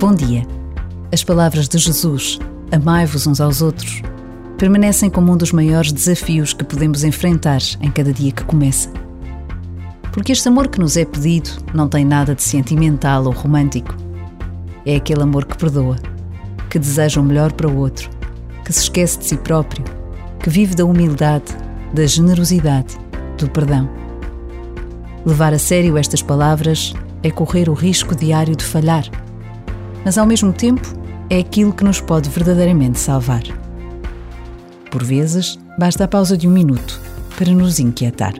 Bom dia. As palavras de Jesus, amai-vos uns aos outros, permanecem como um dos maiores desafios que podemos enfrentar em cada dia que começa. Porque este amor que nos é pedido não tem nada de sentimental ou romântico. É aquele amor que perdoa, que deseja o melhor para o outro, que se esquece de si próprio, que vive da humildade, da generosidade, do perdão. Levar a sério estas palavras é correr o risco diário de falhar, mas ao mesmo tempo é aquilo que nos pode verdadeiramente salvar. Por vezes, basta a pausa de um minuto para nos inquietar.